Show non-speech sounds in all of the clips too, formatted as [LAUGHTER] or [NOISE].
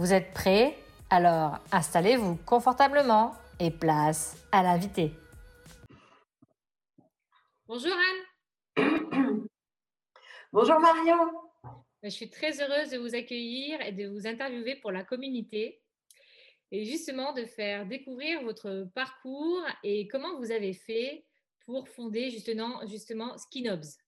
Vous êtes prêts? Alors installez-vous confortablement et place à l'invité. Bonjour Anne. [COUGHS] Bonjour Marion. Je suis très heureuse de vous accueillir et de vous interviewer pour la communauté et justement de faire découvrir votre parcours et comment vous avez fait pour fonder justement, justement Skinobs.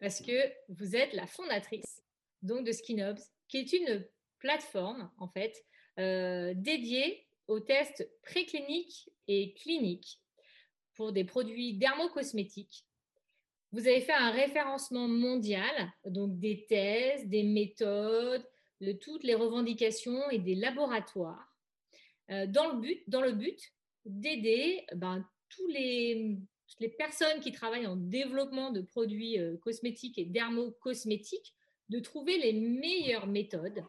Parce que vous êtes la fondatrice donc de Skinobs qui est une plateforme en fait euh, dédiée aux tests précliniques et cliniques pour des produits dermocosmétiques. Vous avez fait un référencement mondial, donc des tests, des méthodes, de toutes les revendications et des laboratoires, euh, dans le but, dans le but d'aider ben, tous les, toutes les personnes qui travaillent en développement de produits euh, cosmétiques et dermocosmétiques de trouver les meilleures méthodes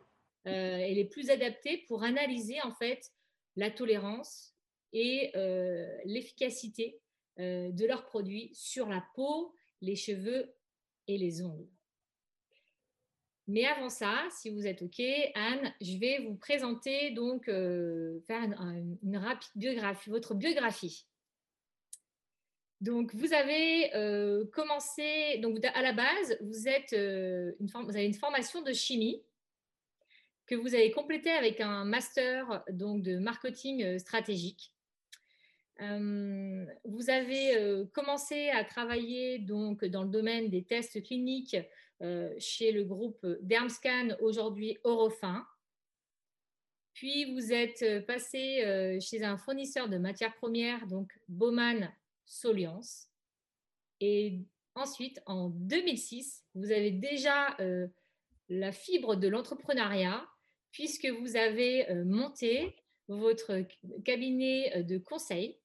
euh, et les plus adaptées pour analyser en fait la tolérance et euh, l'efficacité euh, de leurs produits sur la peau, les cheveux et les ongles. Mais avant ça, si vous êtes OK, Anne, je vais vous présenter donc faire une, une, rapide biographie, votre biographie. Donc, vous avez euh, commencé, donc à la base, vous, êtes, euh, une avez une formation de chimie que vous avez complétée avec un master donc, de marketing euh, stratégique. vous avez commencé à travailler donc, dans le domaine des tests cliniques chez le groupe Dermscan, aujourd'hui Eurofin. Puis vous êtes passé chez un fournisseur de matières premières, donc Bowman Soliance. Et ensuite, en 2006, vous avez déjà euh, la fibre de l'entrepreneuriat puisque vous avez euh, monté votre cabinet euh, de conseil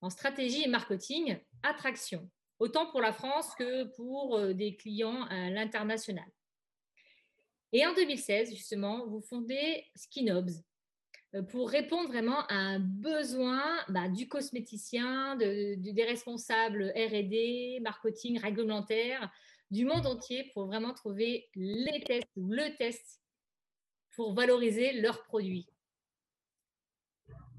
en stratégie et marketing attraction, autant pour la France que pour des clients à l'international. Et en 2016, justement, vous fondez Skinobs, pour répondre vraiment à un besoin bah, du cosméticien, des responsables RD, marketing, réglementaire, du monde entier pour vraiment trouver les tests ou le test pour valoriser leurs produits.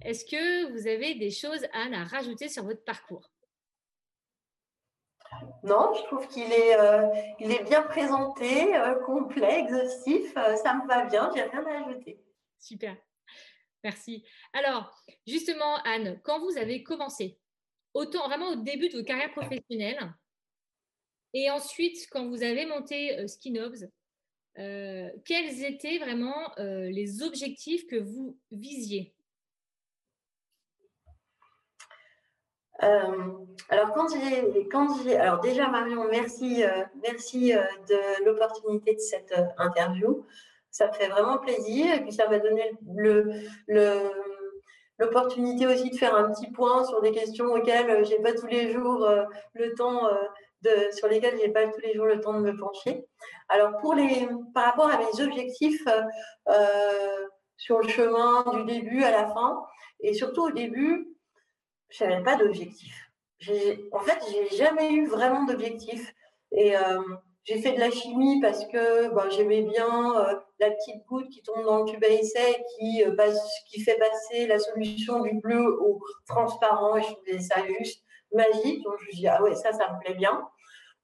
Est-ce que vous avez des choses, Anne, à rajouter sur votre parcours? Non, je trouve qu'il est, euh, il est bien présenté, euh, complet, exhaustif. ça me va bien, j'ai rien à ajouter. Super. Merci. Alors, justement, Anne, quand vous avez commencé, autant vraiment au début de votre carrière professionnelle, et ensuite quand vous avez monté euh, Skinobs, euh, quels étaient vraiment euh, les objectifs que vous visiez? Alors quand j'ai, quand j'ai, alors déjà Marion, merci, merci de l'opportunité de cette interview ça me fait vraiment plaisir. Et puis, ça m'a donné l'opportunité aussi de faire un petit point sur des questions auxquelles j'ai pas tous les jours euh, le temps euh, de, sur lesquelles j'ai pas tous les jours le temps de me pencher. Alors, pour les, par rapport à mes objectifs euh, sur le chemin du début à la fin, et surtout au début, je n'avais pas d'objectif. En fait, j'ai jamais eu vraiment d'objectif. Et j'ai fait de la chimie parce que bah, j'aimais bien euh, la petite goutte qui tombe dans le tube à essai qui, euh, qui fait passer la solution du bleu au transparent. Et je trouvais ça juste magique. Donc je me dis, ah ouais, ça, ça me plaît bien.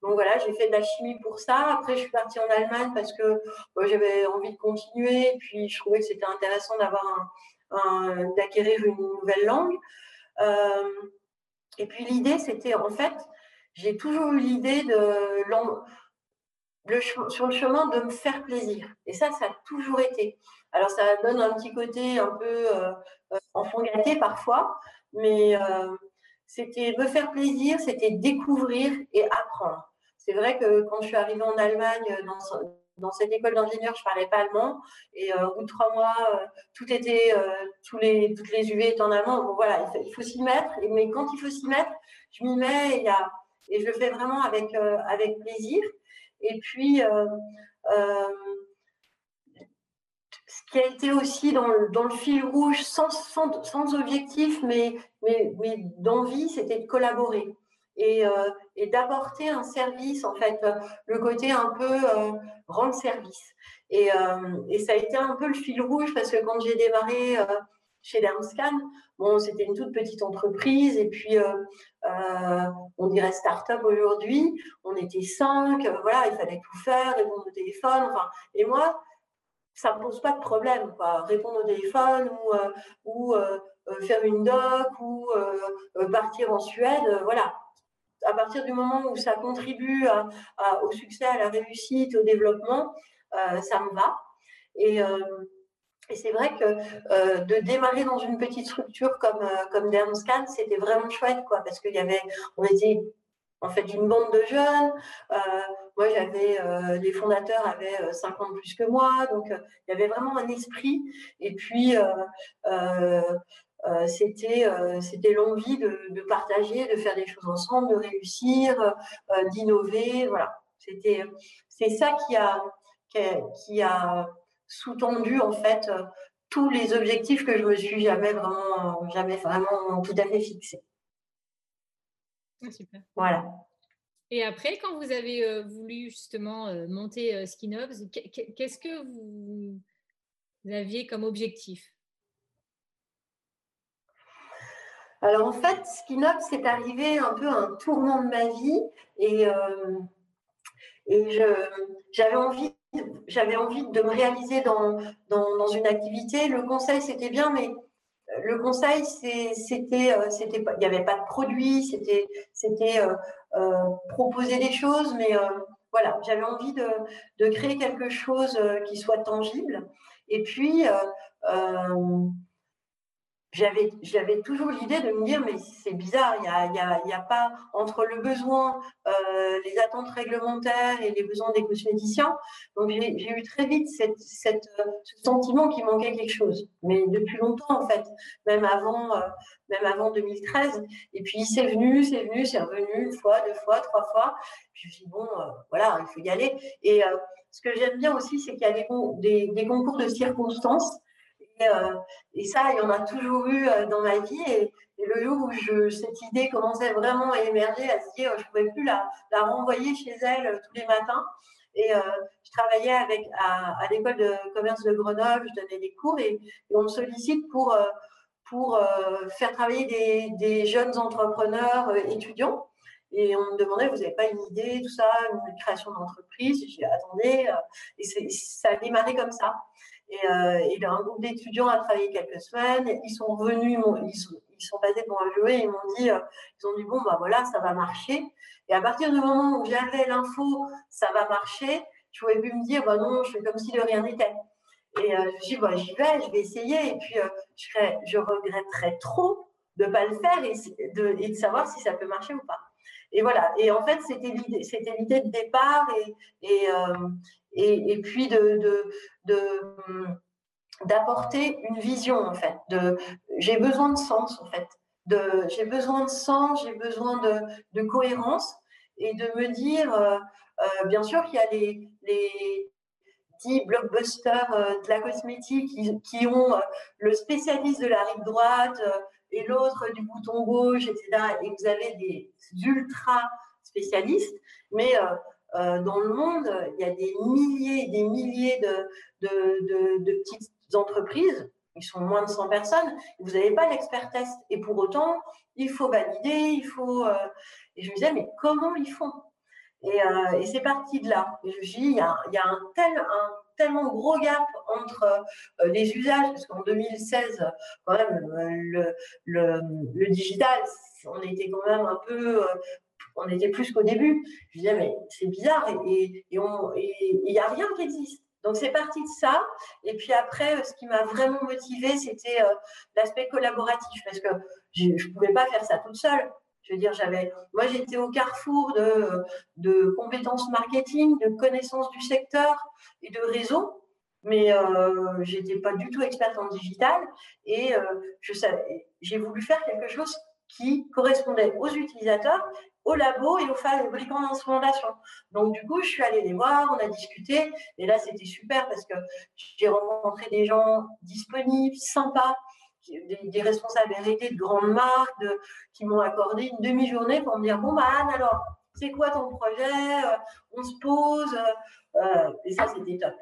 Donc voilà, j'ai fait de la chimie pour ça. Après, je suis partie en Allemagne parce que bah, j'avais envie de continuer. Puis je trouvais que c'était intéressant d'avoir d'acquérir une nouvelle langue. Euh, et puis l'idée, c'était en fait, j'ai toujours eu l'idée de sur le chemin de me faire plaisir. Et ça, ça a toujours été. Alors, ça donne un petit côté un peu euh, euh enfant gâté parfois, mais euh, c'était me faire plaisir, c'était découvrir et apprendre. C'est vrai que quand je suis arrivée en Allemagne dans, dans cette école d'ingénieur, je parlais pas allemand. Et au bout de trois mois, tout était, tous les, toutes les UV étaient en allemand. voilà, il faut, s'y mettre. mais quand il faut s'y mettre, je m'y mets et, et je le fais vraiment avec, avec plaisir. Et puis, ce qui a été aussi dans le, fil rouge, sans, objectif, mais, d'envie, c'était de collaborer et, euh, et d'apporter un service, en fait, le côté un peu euh, rendre service. Et, euh, et, ça a été un peu le fil rouge parce que quand j'ai démarré chez Dermscan, bon, c'était une toute petite entreprise et puis on dirait start-up aujourd'hui. On était cinq, voilà, il fallait tout faire, répondre au téléphone. Enfin, et moi, ça ne pose pas de problème. Quoi. Répondre au téléphone ou, euh, euh, euh, faire une doc ou partir en Suède, voilà. À partir du moment où ça contribue au succès, à la réussite, au développement, ça me va. Et, et c'est vrai que de démarrer dans une petite structure comme, comme Dermscan, c'était vraiment chouette, quoi, parce qu'il y avait, on était en fait une bande de jeunes. Euh, moi, j'avais euh, les fondateurs avaient 5 euh, ans de plus que moi, donc il y avait vraiment un esprit. Et puis c'était c'était l'envie de, partager, de faire des choses ensemble, de réussir, d'innover. Voilà, c'était c'est ça qui a qui a, sous-tendu en fait tous les objectifs que je me suis jamais vraiment jamais vraiment tout à fait fixés. Ah, super. Voilà. Et après, quand vous avez euh, voulu justement euh, monter euh, qu'est-ce que vous, aviez comme objectif? Alors en fait, Skinobs c'est arrivé un peu à un tournant de ma vie et, et j'avais envie, j'avais envie de me réaliser dans, dans, une activité. Le conseil, c'était bien, mais le conseil, c'était, euh, c'était, il n'y avait pas de produit, c'était, c'était euh, euh, proposer des choses, mais voilà, j'avais envie de, de, créer quelque chose qui soit tangible. Et puis, j'avais, j'avais toujours l'idée de me dire, mais c'est bizarre, il n'y a, y a, y a, pas entre le besoin, euh, les attentes réglementaires et les besoins des cosméticiens. Donc, j'ai, eu très vite cette, cette, ce sentiment qu'il manquait quelque chose. Mais depuis longtemps, en fait, même avant, euh, même avant 2013. Et puis, c'est venu, c'est venu, c'est revenu une fois, deux fois, trois fois. Puis, je dit, bon, euh, voilà, il faut y aller. Et ce que j'aime bien aussi, c'est qu'il y a des, des, des concours de circonstances. Euh, et, ça, il y en a toujours eu euh, dans ma vie. Et, le jour où cette idée commençait vraiment à émerger, à se dire, je ne pouvais plus la, renvoyer chez elle euh, tous les matins. Et je travaillais avec, à, l'école de commerce de Grenoble, je donnais des cours et, on me sollicite pour, faire travailler des, jeunes entrepreneurs étudiants. Et on me demandait, vous n'avez pas une idée, tout ça, une création d'entreprise? J'ai attendez, et ça a démarré comme ça. Et, euh, il a un groupe d'étudiants à travailler quelques semaines. Ils sont revenus, ils sont, passés devant un et ils m'ont dit, euh, ils ont dit bon bah voilà, ça va marcher. Et à partir du moment où j'avais l'info, ça va marcher, je pouvais plus me dire bah non, je fais comme si de rien n'était. Et euh, je me suis dit bah, j'y vais, je vais essayer. Et puis je, je regretterais trop de ne pas le faire et de, savoir si ça peut marcher ou pas. Et voilà. Et en fait, c'était l'idée, c'était l'idée de départ et, et, et, puis de, d'apporter une vision en fait. De, j'ai besoin de sens en fait. De, j'ai besoin de sens, j'ai besoin de, de, cohérence et de me dire, euh, euh, bien sûr qu'il y a les, les 10 blockbusters euh, de la cosmétique qui, qui ont le spécialiste de la rive droite et l'autre du bouton gauche, etc. Et vous avez des ultra spécialistes, mais euh, dans le monde, il y a des milliers et des milliers de, de, petites entreprises. Ils sont moins de 100 personnes. Vous n'avez pas l'expert test. Et pour autant, il faut valider, il faut. Euh, et je me disais, mais comment ils font? Et, euh, et c'est parti de là. Et je me suis dit, il y a, un, tel, un tellement gros gap entre les usages, parce qu'en 2016, quand même, le, le, digital, on était quand même un peu on était plus qu'au début. Je disais, mais c'est bizarre et il n'y a rien qui existe. Donc c'est parti de ça. Et puis après, ce qui m'a vraiment motivée, c'était euh, l'aspect collaboratif, parce que je ne pouvais pas faire ça toute seule. Je veux dire, j'avais, moi, j'étais au carrefour de, de compétences marketing, de connaissances du secteur et de réseau, mais euh, j'étais pas du tout experte en digital et euh, je savais, j'ai voulu faire quelque chose qui correspondait aux utilisateurs, au labo et aux fabricants d'instrumentation. Donc, du coup, je suis allée les voir, on a discuté, et là, c'était super parce que j'ai rencontré des gens disponibles, sympas, des, responsables R&D de grandes marques qui m'ont accordé une demi-journée pour me dire bon bah Anne alors c'est quoi ton projet? Euh, On se pose euh, euh, et ça c'était top.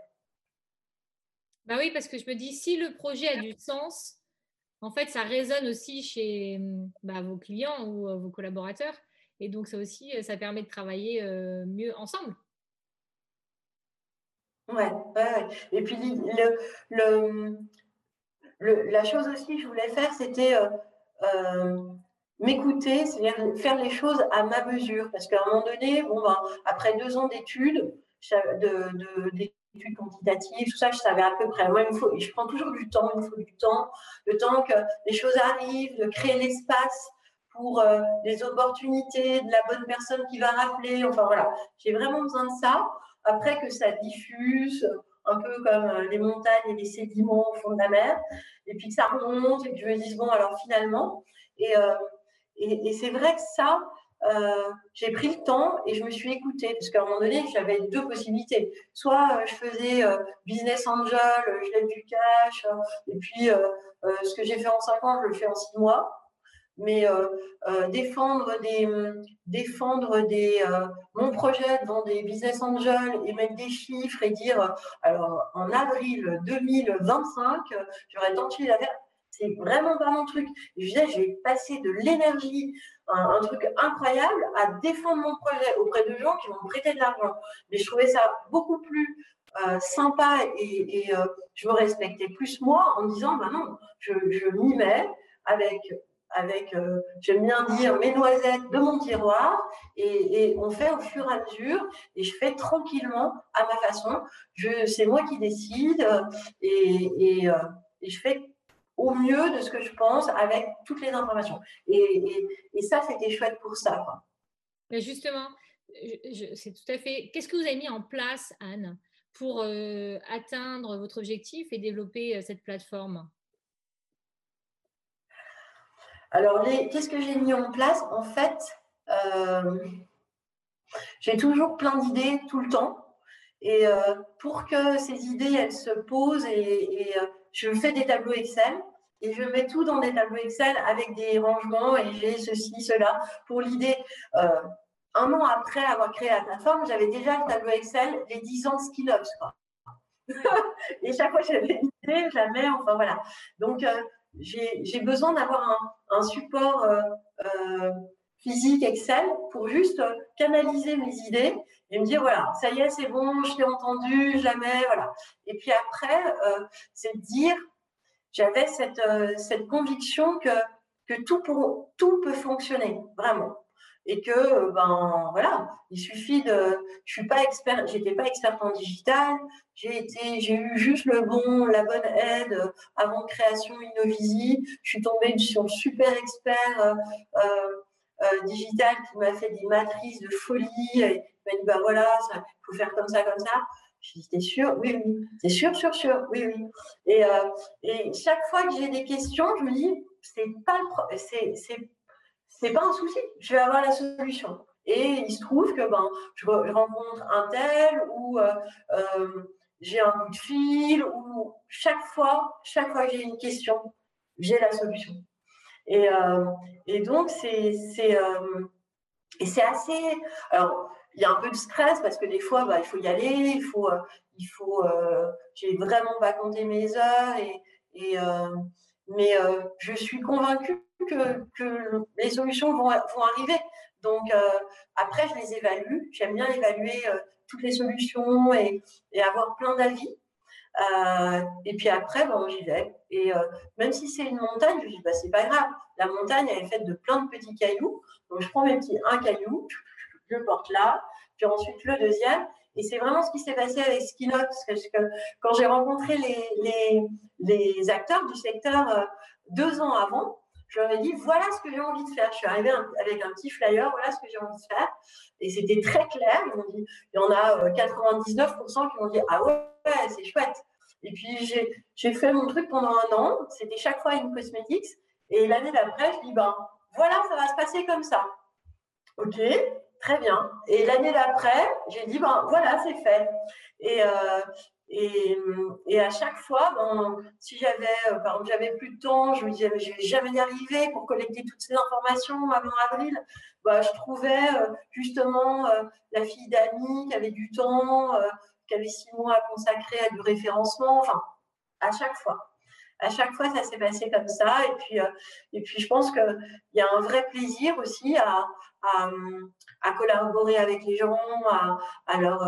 Bah oui parce que je me dis si le projet a du sens, en fait ça résonne aussi chez bah, vos clients ou vos collaborateurs et donc ça aussi ça permet de travailler mieux ensemble. Ouais, ouais, et puis la chose aussi que je voulais faire, c'était euh, euh, m'écouter, c'est-à-dire faire les choses à ma mesure. Parce qu'à un moment donné, bon, ben, après deux ans d'études, d'études quantitatives, tout ça, je savais à peu près. Moi, il faut, je prends toujours du temps, il me faut du temps, le temps que les choses arrivent, de créer l'espace pour euh, les opportunités, de la bonne personne qui va rappeler. Enfin voilà, j'ai vraiment besoin de ça. Après que ça diffuse, un peu comme euh, les montagnes et les sédiments au fond de la mer, et puis que ça remonte et que je me dise, bon, alors finalement, et, euh, et, c'est vrai que ça, euh, j'ai pris le temps et je me suis écoutée, parce qu'à un moment donné, j'avais deux possibilités. Soit je faisais business angel, je lève du cash, et puis ce que j'ai fait en cinq ans, je le fais en six mois mais euh, euh, défendre des défendre des euh, mon projet devant des business angels et mettre des chiffres et dire alors en avril 2025 j'aurais tant de chiffres c'est vraiment pas mon truc. Je disais j'ai passé de l'énergie un, truc incroyable à défendre mon projet auprès de gens qui vont me prêter de l'argent. Mais je trouvais ça beaucoup plus sympa et, je me respectais plus moi en disant bah non je m'y mets avec avec, euh, j'aime bien dire, mes noisettes de mon tiroir et, on fait au fur et à mesure et je fais tranquillement à ma façon. c'est moi qui décide euh, et, je fais au mieux de ce que je pense avec toutes les informations. Et, ça, c'était chouette pour ça. Mais justement, c'est tout à fait. Qu'est-ce que vous avez mis en place, Anne, pour euh, atteindre votre objectif et développer cette plateforme? Alors, qu'est-ce que j'ai mis en place? En fait, euh, j'ai toujours plein d'idées tout le temps. Et euh, pour que ces idées, elles se posent, euh, je fais des tableaux Excel. Et je mets tout dans des tableaux Excel avec des rangements et j'ai ceci, cela. Pour l'idée, un an après avoir créé la plateforme, j'avais déjà le tableau Excel des 10 ans de SkillUps. [LAUGHS] et chaque fois j'avais une idée, jamais, enfin voilà. Donc, j'ai besoin d'avoir un, support euh, euh, physique Excel pour juste canaliser mes idées et me dire voilà, ça y est, c'est bon, je t'ai entendu, jamais, voilà. Et puis après, euh, c'est dire, j'avais cette, cette conviction que, que tout, pour, tout peut fonctionner, vraiment et que ben voilà, il suffit de. Je suis pas expert, j'étais pas experte en digital. J'ai été, j'ai eu juste le bon, la bonne aide avant création Innovisi. Je suis tombée sur un super expert euh, euh, euh, digital qui m'a fait des matrices de folie. Et il m'a dit bah voilà, il faut faire comme ça, comme ça. Je dit, t'es sûr? Oui, oui. C'est sûr, sûr, sûr? Oui, oui. Et, et chaque fois que j'ai des questions, je me dis, c'est pas le c'est, c'est c'est pas un souci, je vais avoir la solution. Et il se trouve que ben, je, rencontre un tel ou euh, euh, j'ai un coup de fil ou chaque fois, chaque fois que j'ai une question, j'ai la solution. Et, euh, et donc, c'est assez. Alors, il y a un peu de stress parce que des fois, bah, il faut y aller, il faut. il faut j'ai vraiment pas compté mes heures et, et mais je suis convaincue que, les solutions vont, vont arriver. Donc, euh, après, je les évalue. J'aime bien évaluer euh, toutes les solutions et, et avoir plein d'avis. Euh, et puis après, bon, j'y vais. Et même si c'est une montagne, je dis, bah, c'est pas grave. La montagne, elle est faite de plein de petits cailloux. Donc, je prends mes un caillou, je le porte là, puis ensuite le deuxième. Et c'est vraiment ce qui s'est passé avec Skinox. Parce que quand j'ai rencontré les, les, les, acteurs du secteur deux ans avant, je leur ai dit voilà ce que j'ai envie de faire. Je suis arrivée avec un petit flyer, voilà ce que j'ai envie de faire. Et c'était très clair. Ils m'ont dit, il y en a 99% euh, qui m'ont dit ah ouais, c'est chouette. Et puis j'ai fait mon truc pendant un an. C'était chaque fois une cosmétique. Et l'année d'après, je dis ben voilà, ça va se passer comme ça. Ok, très bien. Et l'année d'après, j'ai dit ben voilà, c'est fait. Et, euh, et, et, à chaque fois, ben, si j'avais, euh, par exemple, j'avais plus de temps, je me disais, je vais jamais y arriver pour collecter toutes ces informations avant avril. Bah, je trouvais euh, justement euh, la fille d'amis qui avait du temps, qui avait six mois à consacrer à du référencement. Enfin, à chaque fois. À chaque fois, ça s'est passé comme ça. Et puis, et puis je pense qu'il y a un vrai plaisir aussi à, à, collaborer avec les gens, à leur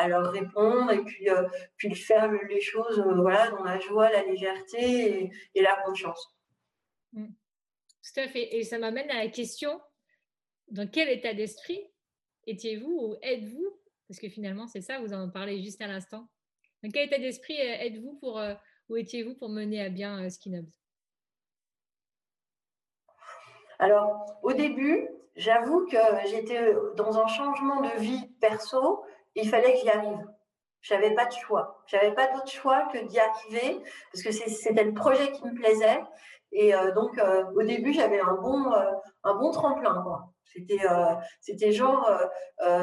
à leur répondre et puis, euh, puis faire les choses euh, voilà, dans la joie, la légèreté et, la confiance. Mm. Tout à fait. Et ça m'amène à la question, dans quel état d'esprit étiez-vous ou êtes-vous Parce que finalement, c'est ça, vous en parlez juste à l'instant. Dans quel état d'esprit euh, êtes-vous pour, ou étiez-vous pour mener à bien Skinobs? Alors, au début, j'avoue que j'étais dans un changement de vie perso il fallait que j'y arrive. Je n'avais pas de choix. Je n'avais pas d'autre choix que d'y arriver parce que c'était le projet qui me plaisait. Et euh, donc, euh, au début, j'avais un bon, euh, un bon tremplin. C'était, c'était genre,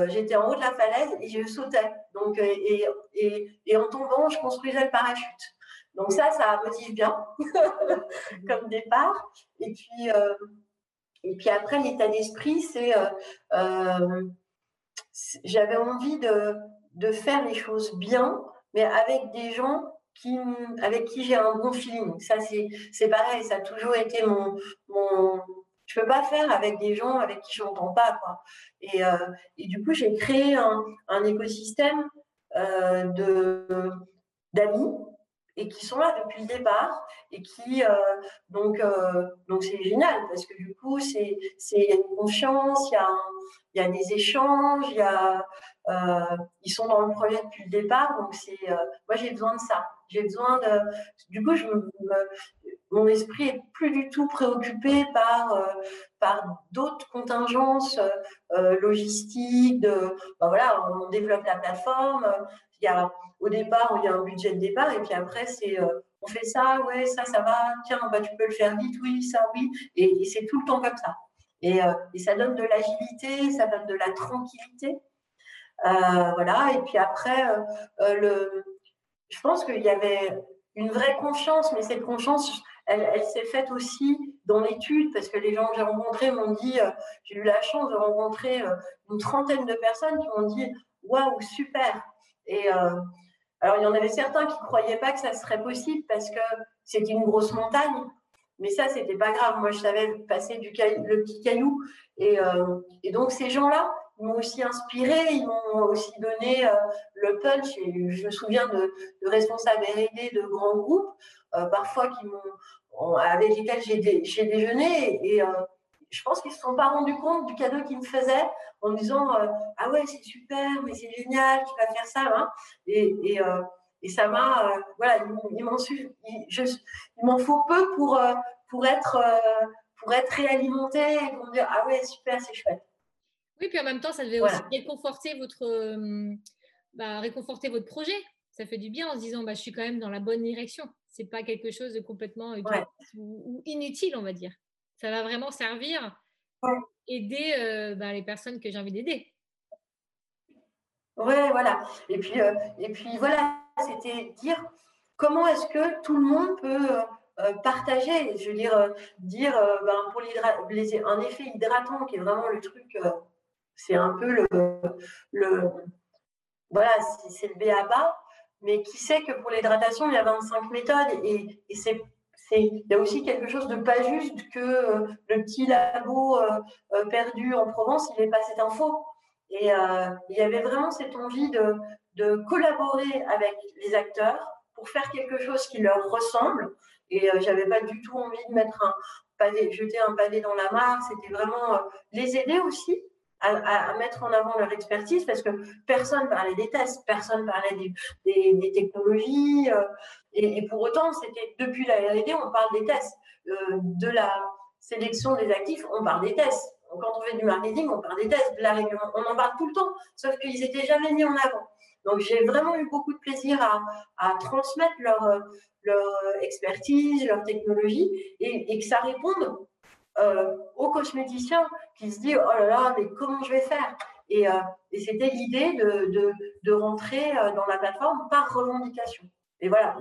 j'étais en haut de la falaise et je sautais. Donc, et, et, et, en tombant, je construisais le parachute. Donc ça, ça motive bien [LAUGHS] comme départ. Et puis, et puis après, l'état d'esprit, c'est j'avais envie de, de, faire les choses bien, mais avec des gens qui, avec qui j'ai un bon feeling. Ça, c'est pareil, ça a toujours été mon. mon je peux pas faire avec des gens avec qui je n'entends pas. Quoi. Et, euh, et, du coup, j'ai créé un, un écosystème euh, d'amis et qui sont là depuis le départ et qui euh, donc euh, donc c'est génial parce que du coup c'est c'est une confiance il y a il y a des échanges il y a euh, ils sont dans le projet depuis le départ donc c'est moi j'ai besoin de ça j'ai besoin de du coup mon esprit est plus du tout préoccupé par par d'autres contingences logistiques de ben voilà on développe la plateforme il y a au départ, il y a un budget de départ, et puis après, c'est euh, on fait ça, ouais, ça, ça va, tiens, bah, tu peux le faire vite, oui, ça, oui, et, c'est tout le temps comme ça. Et, euh, et ça donne de l'agilité, ça donne de la tranquillité. Euh, voilà, et puis après, le, je pense qu'il y avait une vraie confiance, mais cette confiance, elle, s'est faite aussi dans l'étude, parce que les gens que j'ai rencontrés m'ont dit, j'ai eu la chance de rencontrer une trentaine de personnes qui m'ont dit, waouh, super. Et, alors, il y en avait certains qui ne croyaient pas que ça serait possible parce que c'était une grosse montagne. Mais ça, c'était pas grave. Moi, je savais passer le petit caillou. Euh, et donc, ces gens-là m'ont aussi inspiré. Ils m'ont aussi donné euh, le punch. Je me souviens de, de responsables R&D de grands groupes, euh, parfois qui m'ont, avec lesquels j'ai, déjeuné. Et, je pense qu'ils ne se sont pas rendus compte du cadeau qu'ils me faisaient en me disant euh, Ah ouais, c'est super, mais c'est génial, tu vas faire ça. Hein. Et, et, euh, et, ça m'a. Euh, voilà, il, m'en m'en faut peu pour, pour, être, pour être réalimenté et pour me dire Ah ouais, super, c'est chouette. Oui, puis en même temps, ça devait aussi réconforter votre, bah, réconforter votre projet. Ça fait du bien en se disant bah, Je suis quand même dans la bonne direction. C'est pas quelque chose de complètement ou inutile, on va dire ça va vraiment servir, aider euh, ben, les personnes que j'ai envie d'aider. Oui, voilà. Et puis, euh, et puis voilà, c'était dire comment est-ce que tout le monde peut euh, partager, je veux dire, dire ben, pour les, un effet hydratant qui est vraiment le truc, c'est un peu le, le voilà, c'est le B à bas, mais qui sait que pour l'hydratation, il y a 25 méthodes et, et c'est il y a aussi quelque chose de pas juste que euh, le petit labo euh, euh, perdu en Provence, il n'est pas cette info. Et il y avait vraiment cette envie de, de, collaborer avec les acteurs pour faire quelque chose qui leur ressemble. Et j'avais pas du tout envie de mettre un jeter un pavé dans la mare. C'était vraiment les aider aussi à, mettre en avant leur expertise parce que personne parlait des tests, personne parlait des, technologies. Et, pour autant, c'était depuis la R&D, on parle des tests. de la sélection des actifs, on parle des tests. Quand on fait du marketing, on parle des tests, de la on en parle tout le temps, sauf qu'ils n'étaient jamais mis en avant. Donc, j'ai vraiment eu beaucoup de plaisir à, transmettre leur, leur expertise, leur technologie, et, que ça réponde euh, aux cosméticiens qui se disent, oh là là, mais comment je vais faire? Et, euh, et c'était l'idée de, de, rentrer euh, dans la plateforme par revendication. Et voilà,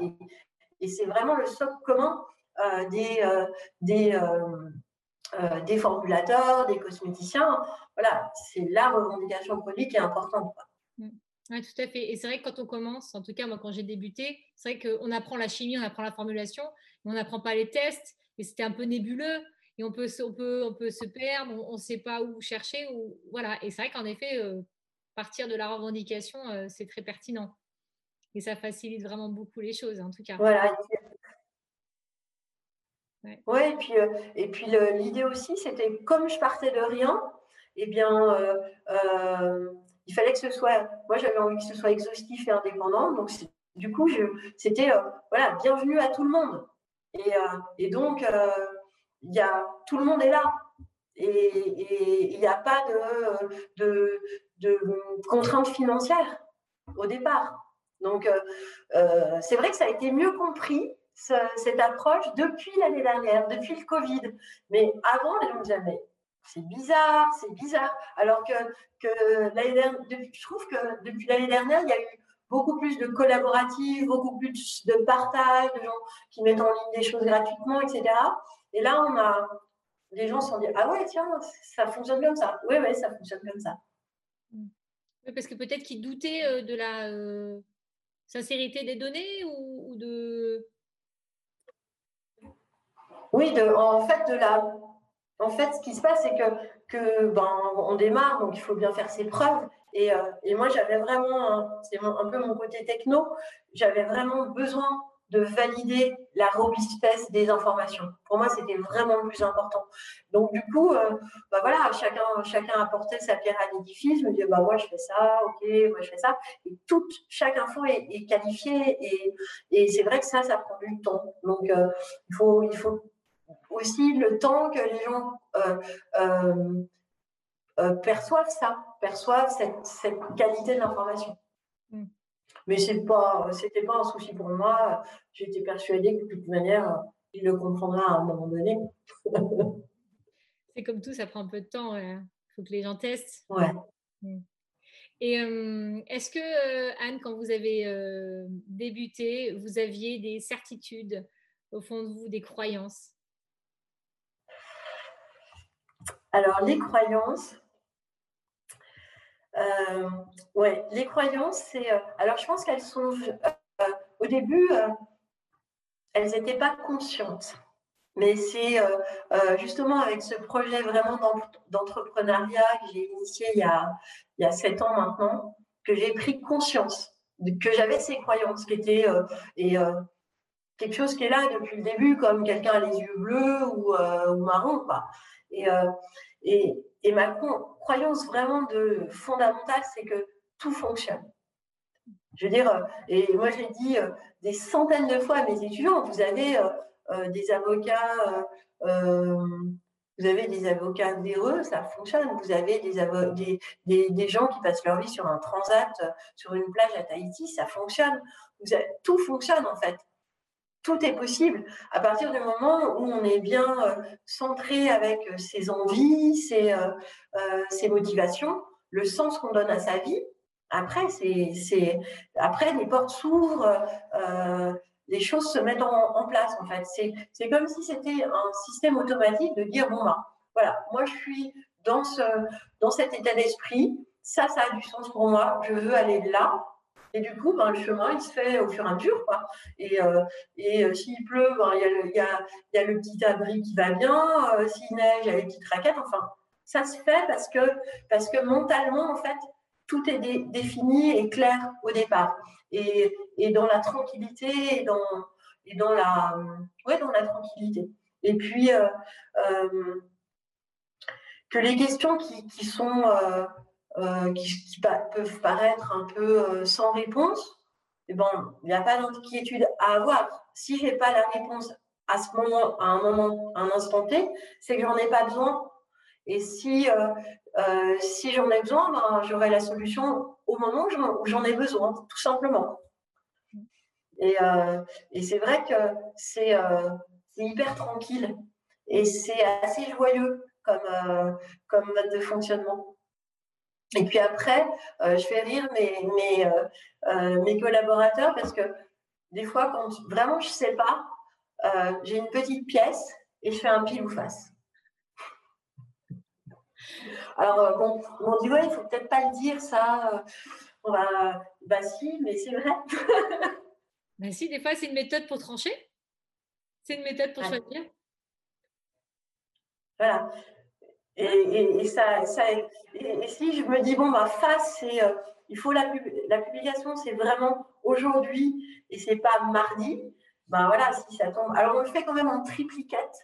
et, c'est vraiment le socle commun des, des, des formulateurs, des cosméticiens. Voilà, c'est la revendication produit qui est importante. Mm. Oui, tout à fait. Et c'est vrai que quand on commence, en tout cas, moi, quand j'ai débuté, c'est vrai qu'on apprend la chimie, on apprend la formulation, mais on n'apprend pas les tests. Et c'était un peu nébuleux. Et on peut, on peut, on peut se perdre, on ne sait pas où chercher. Ou, voilà. Et c'est vrai qu'en effet, euh, partir de la revendication, euh, c'est très pertinent. Et ça facilite vraiment beaucoup les choses, en tout cas. Voilà. Oui, et puis, euh, et puis l'idée aussi, c'était comme je partais de rien, eh bien, il fallait que ce soit, moi j'avais envie que ce soit exhaustif et indépendant, donc du coup, c'était, voilà, bienvenue à tout le monde. Et, euh, donc, il y a, tout le monde est là. Et il n'y a pas de, contraintes financières au départ. Donc, c'est vrai que ça a été mieux compris, cette approche, depuis l'année dernière, depuis le Covid. Mais avant, les gens disaient, c'est bizarre, c'est bizarre. Alors que, que dernière, je trouve que depuis l'année dernière, il y a eu beaucoup plus de collaboratifs, beaucoup plus de partage, de gens qui mettent en ligne des choses gratuitement, etc. Et là, on a, les gens se sont dit, ah ouais, tiens, ça fonctionne comme ça. Oui, oui, ça fonctionne comme ça. Oui, parce que peut-être qu'ils doutaient euh, de la euh, sincérité des données ou, de... Oui, de, en fait, de la en fait, ce qui se passe, c'est que, que ben, on démarre, donc il faut bien faire ses preuves. Et, euh, et moi, j'avais vraiment, c'est un peu mon côté techno, j'avais vraiment besoin de valider la robustesse des informations. Pour moi, c'était vraiment le plus important. Donc, du coup, euh, bah voilà, chacun, chacun apportait sa pierre à l'édifice. Je me disais, bah, moi, je fais ça, ok, moi, je fais ça. Et toute, chaque info est, qualifiée. Et, et c'est vrai que ça, ça prend du temps. Donc, euh, il, faut, il faut aussi le temps que les gens euh, euh, perçoivent ça, perçoivent cette, qualité de l'information. Mais ce n'était pas, pas un souci pour moi. J'étais persuadée que de toute manière, il le comprendra à un moment donné. C'est comme tout, ça prend un peu de temps. Il faut que les gens testent. Ouais. Mm. Et est-ce que, Anne, quand vous avez débuté, vous aviez des certitudes au fond de vous, des croyances? Alors, les croyances. Euh, ouais, les croyances, c'est. Euh, alors, je pense qu'elles sont. Euh, au début, elles n'étaient pas conscientes. Mais c'est justement avec ce projet vraiment d'entrepreneuriat que j'ai initié il y, a, il y a sept ans maintenant que j'ai pris conscience que j'avais ces croyances qui étaient et quelque chose qui est là depuis le début, comme quelqu'un a les yeux bleus ou, ou marron. Quoi. Et, et, et ma croyance vraiment de, fondamentale, c'est que tout fonctionne. Je veux dire, euh, et moi j'ai dit euh, des centaines de fois à mes étudiants, vous avez euh, des avocats, vous avez des avocats véreux, ça fonctionne. Vous avez des, des, des, gens qui passent leur vie sur un transat, sur une plage à Tahiti, ça fonctionne. Tout fonctionne en fait tout est possible à partir du moment où on est bien euh, centré avec euh, ses envies, ses, euh, ses motivations, le sens qu'on donne à sa vie. Après, c'est, après les portes s'ouvrent, les choses se mettent en, place. En fait, c'est, comme si c'était un système automatique de dire bon ben, voilà, moi je suis dans ce, dans cet état d'esprit, ça, ça a du sens pour moi, je veux aller là. Et du coup, ben, le chemin, il se fait au fur et à mesure. Quoi. Et, euh, et euh, s'il pleut, ben, il ben, y, a, y, a, le petit abri qui va bien. Euh, s'il neige, il y a les petites raquettes. Enfin, ça se fait parce que, parce que mentalement, en fait, tout est défini et clair au départ. Et, et dans la tranquillité et dans, et dans, la, ouais, dans la tranquillité. Et puis, que les questions qui, qui sont euh, qui, peuvent paraître un peu euh, sans réponse, il n'y a pas d'inquiétude à avoir. Si je n'ai pas la réponse à ce moment, à un moment, à un instant T, c'est que j'en ai pas besoin. Et si, euh, si j'en ai besoin, ben, j'aurai la solution au moment où j'en ai besoin, tout simplement. Et, et c'est vrai que c'est hyper tranquille et c'est assez joyeux comme, comme mode de fonctionnement. Et puis après, je fais rire mes, mes, mes collaborateurs parce que des fois, quand vraiment je ne sais pas, euh, j'ai une petite pièce et je fais un pile ou face. Alors, euh, bon, on dit, ouais, il ne faut peut-être pas le dire, ça. Euh, on va... Bah si, mais c'est vrai. [LAUGHS] bah si, des fois, c'est une méthode pour trancher. C'est une méthode pour choisir. Voilà. Et, ça, ça et, si je me dis, bon, bah, face, c'est, il faut la, la publication, c'est vraiment aujourd'hui et c'est pas mardi ben voilà, si ça tombe. Alors on le fait quand même en triplicate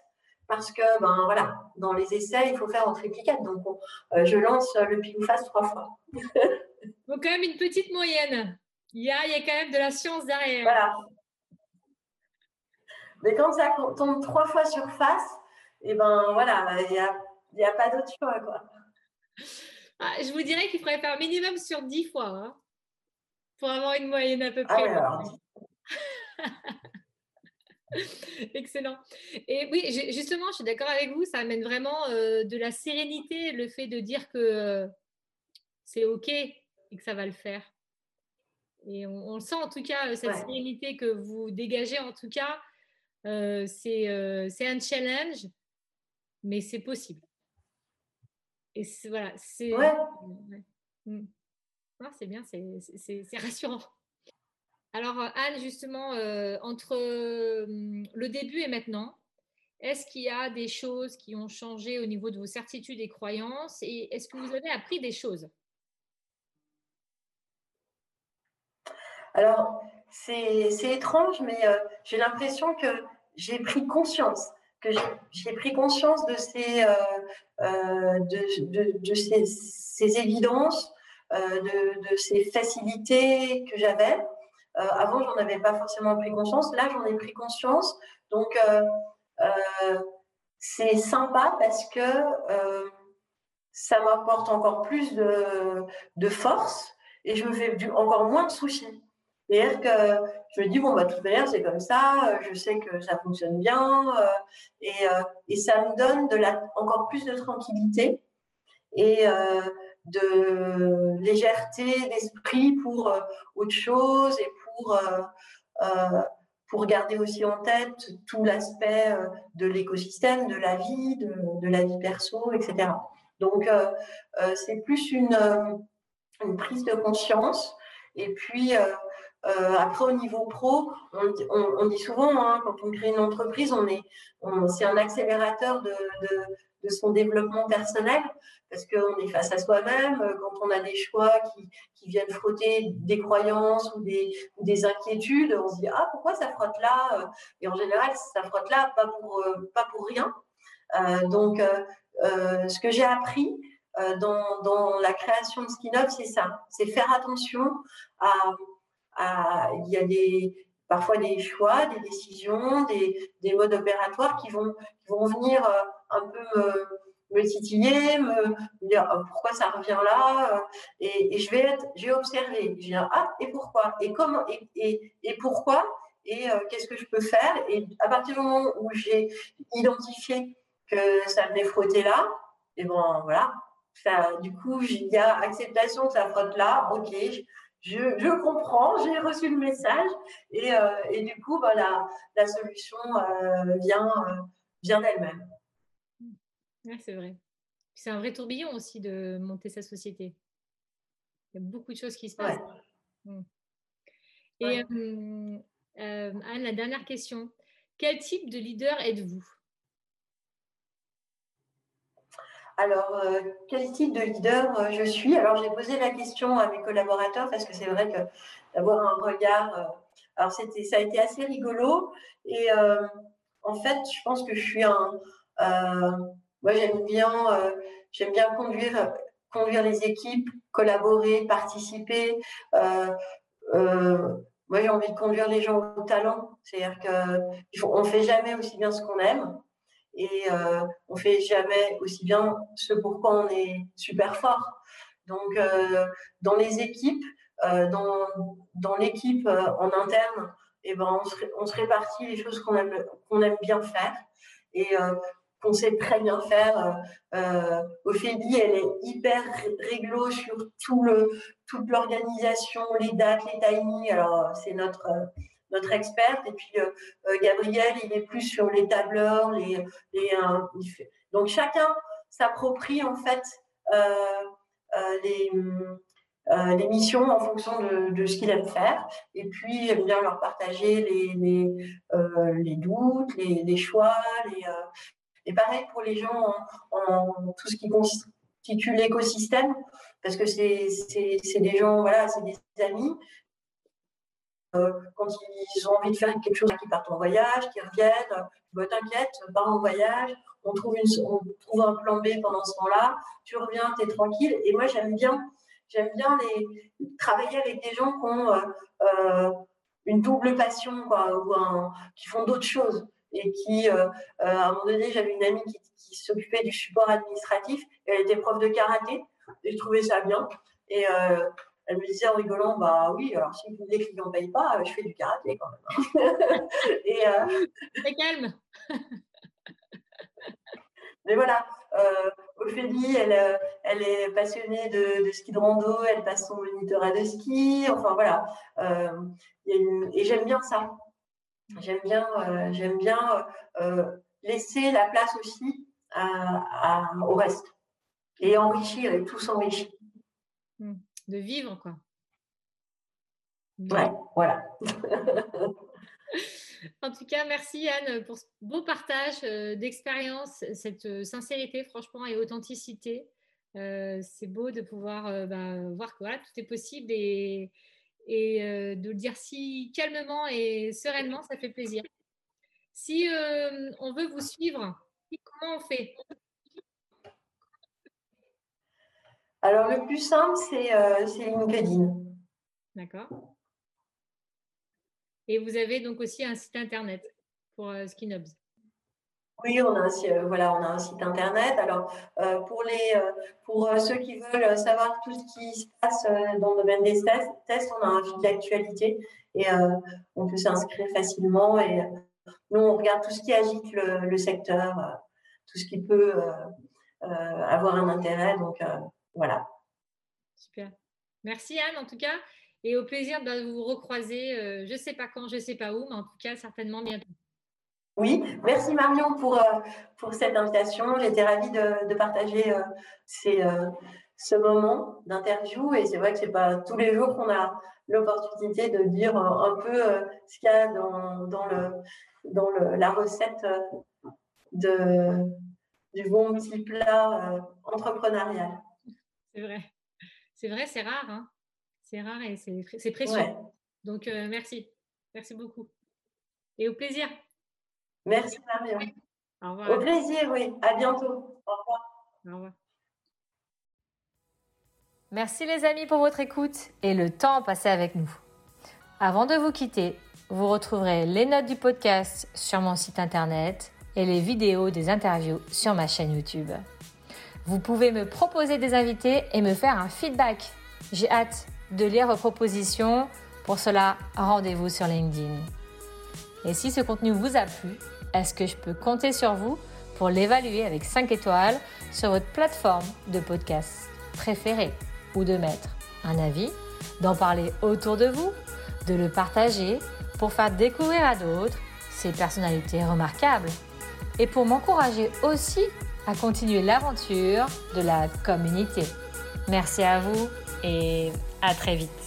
parce que ben voilà, dans les essais, il faut faire en triplicate. Donc euh, je lance le pile ou face trois fois. [LAUGHS] Donc quand même une petite moyenne. Il y a, il y a quand même de la science derrière. Voilà. Mais quand ça tombe trois fois sur face, et eh ben voilà, il n'y a, y a pas d'autre choix. Quoi. Ah, je vous dirais qu'il faudrait faire minimum sur dix fois hein, pour avoir une moyenne à peu ah près. Ah [LAUGHS] Excellent. Et oui, justement, je suis d'accord avec vous, ça amène vraiment euh, de la sérénité, le fait de dire que euh, c'est OK et que ça va le faire. Et on, le sent en tout cas, euh, cette sérénité que vous dégagez, en tout cas, c'est un challenge, mais c'est possible. Et voilà, c'est. Ouais. Mm. Ah, c'est bien, c'est rassurant. Alors, euh, Anne, justement, euh, entre euh, le début et maintenant, est-ce qu'il y a des choses qui ont changé au niveau de vos certitudes et croyances Et est-ce que vous avez appris des choses? Alors, c'est étrange, mais j'ai l'impression que j'ai pris conscience, que j'ai pris conscience de ces, de, ces, évidences, de, ces facilités que j'avais. Euh, avant, j'en avais pas forcément pris conscience. Là, j'en ai pris conscience. Donc, euh, euh, c'est sympa parce que ça m'apporte encore plus de, force et je me fais encore moins de soucis. C'est-à-dire que je me dis, bon, bah, de toute manière, c'est comme ça, je sais que ça fonctionne bien, et, et, ça me donne de la, encore plus de tranquillité et de légèreté d'esprit pour autre chose et pour, euh, euh, pour garder aussi en tête tout l'aspect euh, de l'écosystème, de la vie, de, la vie perso, etc. Donc, c'est plus une, une, prise de conscience. Et puis, après, au niveau pro, on, dit souvent, hein, quand on crée une entreprise, on est, c'est un accélérateur de, de, de, son développement personnel parce qu'on est face à soi-même, euh, quand on a des choix qui, qui viennent frotter des croyances ou des, des, inquiétudes, on se dit ah pourquoi ça frotte là Et en général, ça frotte là pas pour euh, pas pour rien. Euh, donc, ce que j'ai appris dans, dans, la création de SkinUp, c'est ça, c'est faire attention à, il y a des parfois des choix, des décisions, des, des modes opératoires qui vont, qui vont venir un peu me, titiller, me, dire oh, pourquoi ça revient là, euh, et, je vais être, je vais observer, je vais dire ah et pourquoi, et comment, et, et, pourquoi, et euh, qu'est-ce que je peux faire, et à partir du moment où j'ai identifié que ça venait frotter là, et bon voilà, ça, du coup il y a acceptation que ça frotte là, ok, je, je, comprends, j'ai reçu le message, et, euh, et du coup bah, la, la solution vient, vient d'elle-même c'est vrai. C'est un vrai tourbillon aussi de monter sa société. Il y a beaucoup de choses qui se passent. Et euh, Anne, la dernière question. Quel type de leader êtes-vous? Alors, euh, quel type de leader euh, je suis? Alors, j'ai posé la question à mes collaborateurs parce que c'est vrai que d'avoir un regard. alors, c'était, ça a été assez rigolo. Et en fait, je pense que je suis un moi, j'aime bien, euh, j'aime bien conduire, conduire les équipes, collaborer, participer. Euh, euh, moi, j'ai envie de conduire les gens au talent. C'est-à-dire qu'on ne fait jamais aussi bien ce qu'on aime et euh, on fait jamais aussi bien ce pourquoi on est super fort. Donc, euh, dans les équipes, euh, dans, dans l'équipe en interne, eh ben, on, se, répartit les choses qu'on aime, qu'on aime bien faire. Et qu'on sait très bien faire. Euh, Ophélie, elle est hyper réglo sur tout le, toute l'organisation, les dates, les timings. Alors, c'est notre, notre experte. Et puis, euh, euh, Gabriel, il est plus sur les tableurs. Les, les Donc, chacun s'approprie, en fait, les, les missions en fonction de, de ce qu'il aime faire. Et puis, j'aime bien leur partager les, les, doutes, les, les choix, les, et pareil pour les gens en, tout ce qui constitue l'écosystème, parce que c'est des gens, voilà, c'est des amis. Euh, quand ils ont envie de faire quelque chose, qui partent en voyage, qui reviennent, bah, t'inquiète, pars en voyage, on trouve, un plan B pendant ce temps-là, tu reviens, tu es tranquille. Et moi, j'aime bien, j'aime bien travailler avec des gens qui ont euh, euh, une double passion, ou qui font d'autres choses et qui, à un moment donné, j'avais une amie qui, s'occupait du support administratif. Elle était prof de karaté et je trouvais ça bien. Elle me disait en rigolant, bah oui, alors si les clients ne payent pas, je fais du karaté quand même. Hein. [LAUGHS] et, Très calme. Mais voilà, Ophélie, elle, elle est passionnée de, ski de rando, elle passe son monitorat de ski, enfin voilà. et j'aime bien ça. J'aime bien, euh, j'aime bien euh, laisser la place aussi au reste et enrichir et tout s'enrichir. Mmh. De vivre, quoi. Ouais, voilà. [LAUGHS] en tout cas, merci Anne pour ce beau partage euh, d'expérience, cette sincérité, franchement, et authenticité. c'est beau de pouvoir bah, voir que tout est possible et, et euh, de le dire si calmement et sereinement, ça fait plaisir. Si euh, on veut vous suivre, comment on fait? Alors, le plus simple, c'est euh, LinkedIn. D'accord. Et vous avez donc aussi un site internet pour euh, Skinobs. Oui, on a un, euh, voilà, on a un site internet. Alors, euh, pour, les, euh, pour ceux qui veulent savoir tout ce qui se passe dans le domaine des tests, on a un fil d'actualité et on peut s'inscrire facilement. Et nous, on regarde tout ce qui agite le, secteur, tout ce qui peut avoir un intérêt. Donc, voilà. Super. Merci Anne, en tout cas. Et au plaisir de vous recroiser, je ne sais pas quand, je ne sais pas où, mais en tout cas, certainement bientôt. Oui, merci Marion pour, euh, pour cette invitation. J'étais ravie de, partager euh, euh, ce moment d'interview et c'est vrai que ce n'est pas tous les jours qu'on a l'opportunité de dire un, peu ce qu'il y a dans, dans, le, dans le, la recette de, du bon petit plat entrepreneurial. C'est vrai, c'est vrai, c'est rare. Hein c'est rare et c'est précieux. Donc merci, merci beaucoup. Et au plaisir. Merci Marion. Au revoir. Au plaisir, oui. À bientôt. Au revoir. Au revoir. Merci les amis pour votre écoute et le temps passé avec nous. Avant de vous quitter, vous retrouverez les notes du podcast sur mon site internet et les vidéos des interviews sur ma chaîne YouTube. Vous pouvez me proposer des invités et me faire un feedback. J'ai hâte de lire vos propositions. Pour cela, rendez-vous sur LinkedIn. Et si ce contenu vous a plu, est-ce que je peux compter sur vous pour l'évaluer avec 5 étoiles sur votre plateforme de podcast préférée ou de mettre un avis, d'en parler autour de vous, de le partager pour faire découvrir à d'autres ces personnalités remarquables et pour m'encourager aussi à continuer l'aventure de la communauté. Merci à vous et à très vite.